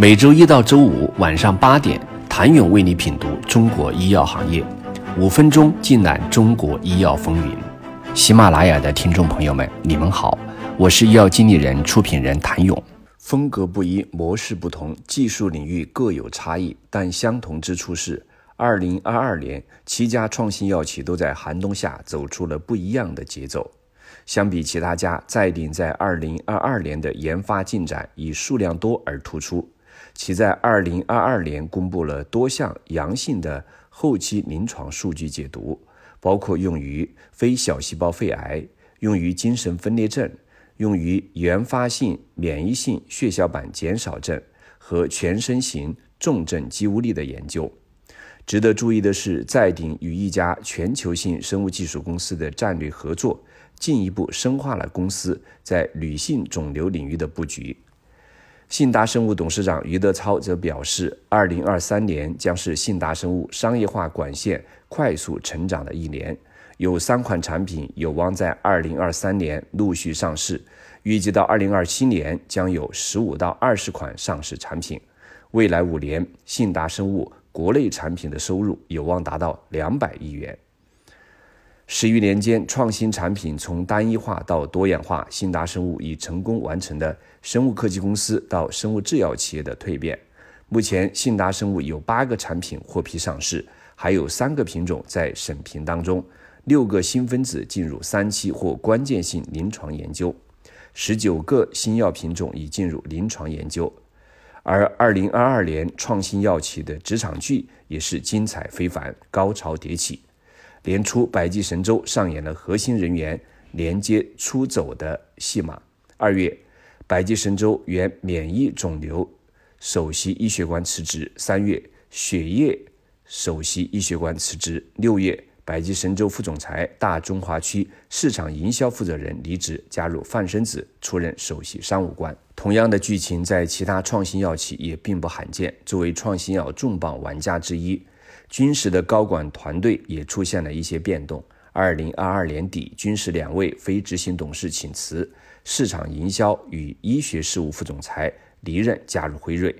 每周一到周五晚上八点，谭勇为你品读中国医药行业，五分钟尽览中国医药风云。喜马拉雅的听众朋友们，你们好，我是医药经理人、出品人谭勇。风格不一，模式不同，技术领域各有差异，但相同之处是，二零二二年七家创新药企都在寒冬下走出了不一样的节奏。相比其他家，在鼎在二零二二年的研发进展以数量多而突出。其在二零二二年公布了多项阳性的后期临床数据解读，包括用于非小细胞肺癌、用于精神分裂症、用于原发性免疫性血小板减少症和全身型重症肌无力的研究。值得注意的是，在鼎与一家全球性生物技术公司的战略合作，进一步深化了公司在女性肿瘤领域的布局。信达生物董事长余德超则表示，二零二三年将是信达生物商业化管线快速成长的一年，有三款产品有望在二零二三年陆续上市，预计到二零二七年将有十五到二十款上市产品。未来五年，信达生物国内产品的收入有望达到两百亿元。十余年间，创新产品从单一化到多样化，信达生物已成功完成了生物科技公司到生物制药企业的蜕变。目前，信达生物有八个产品获批上市，还有三个品种在审评当中，六个新分子进入三期或关键性临床研究，十九个新药品种已进入临床研究。而二零二二年，创新药企的职场剧也是精彩非凡，高潮迭起。年初，百济神州上演了核心人员连接出走的戏码。二月，百济神州原免疫肿瘤首席医学官辞职；三月，血液首席医学官辞职；六月，百济神州副总裁、大中华区市场营销负责人离职，加入范生子出任首席商务官。同样的剧情在其他创新药企也并不罕见。作为创新药重磅玩家之一。军石的高管团队也出现了一些变动。二零二二年底，军石两位非执行董事请辞，市场营销与医学事务副总裁离任，加入辉瑞，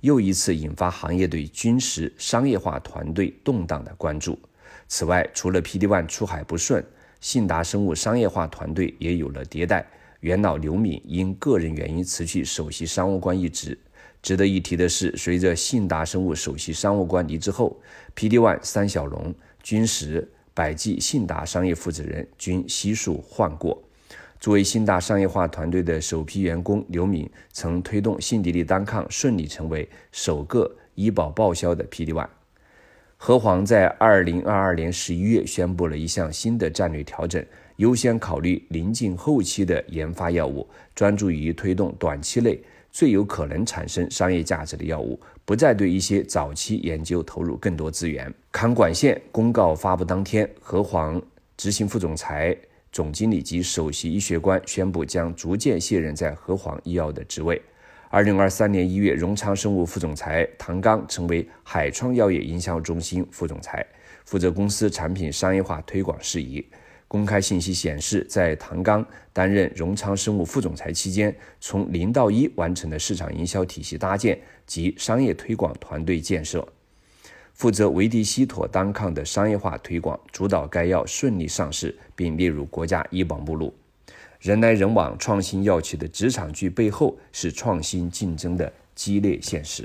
又一次引发行业对军石商业化团队动荡的关注。此外，除了 PD-1 出海不顺，信达生物商业化团队也有了迭代。元老刘敏因个人原因辞去首席商务官一职。值得一提的是，随着信达生物首席商务官离职后，PD-1 三小龙、君实、百济、信达商业负责人均悉数换过。作为信达商业化团队的首批员工，刘敏曾推动信迪利单抗顺利成为首个医保报销的 PD-1。和黄在二零二二年十一月宣布了一项新的战略调整，优先考虑临近后期的研发药物，专注于推动短期内。最有可能产生商业价值的药物，不再对一些早期研究投入更多资源。康管线公告发布当天，和黄执行副总裁、总经理及首席医学官宣布将逐渐卸任在和黄医药的职位。二零二三年一月，荣昌生物副总裁唐刚成为海创药业营销中心副总裁，负责公司产品商业化推广事宜。公开信息显示，在唐刚担任荣昌生物副总裁期间，从零到一完成了市场营销体系搭建及商业推广团队建设，负责维迪西妥单抗的商业化推广，主导该药顺利上市并列入国家医保目录。人来人往，创新药企的职场剧背后是创新竞争的激烈现实。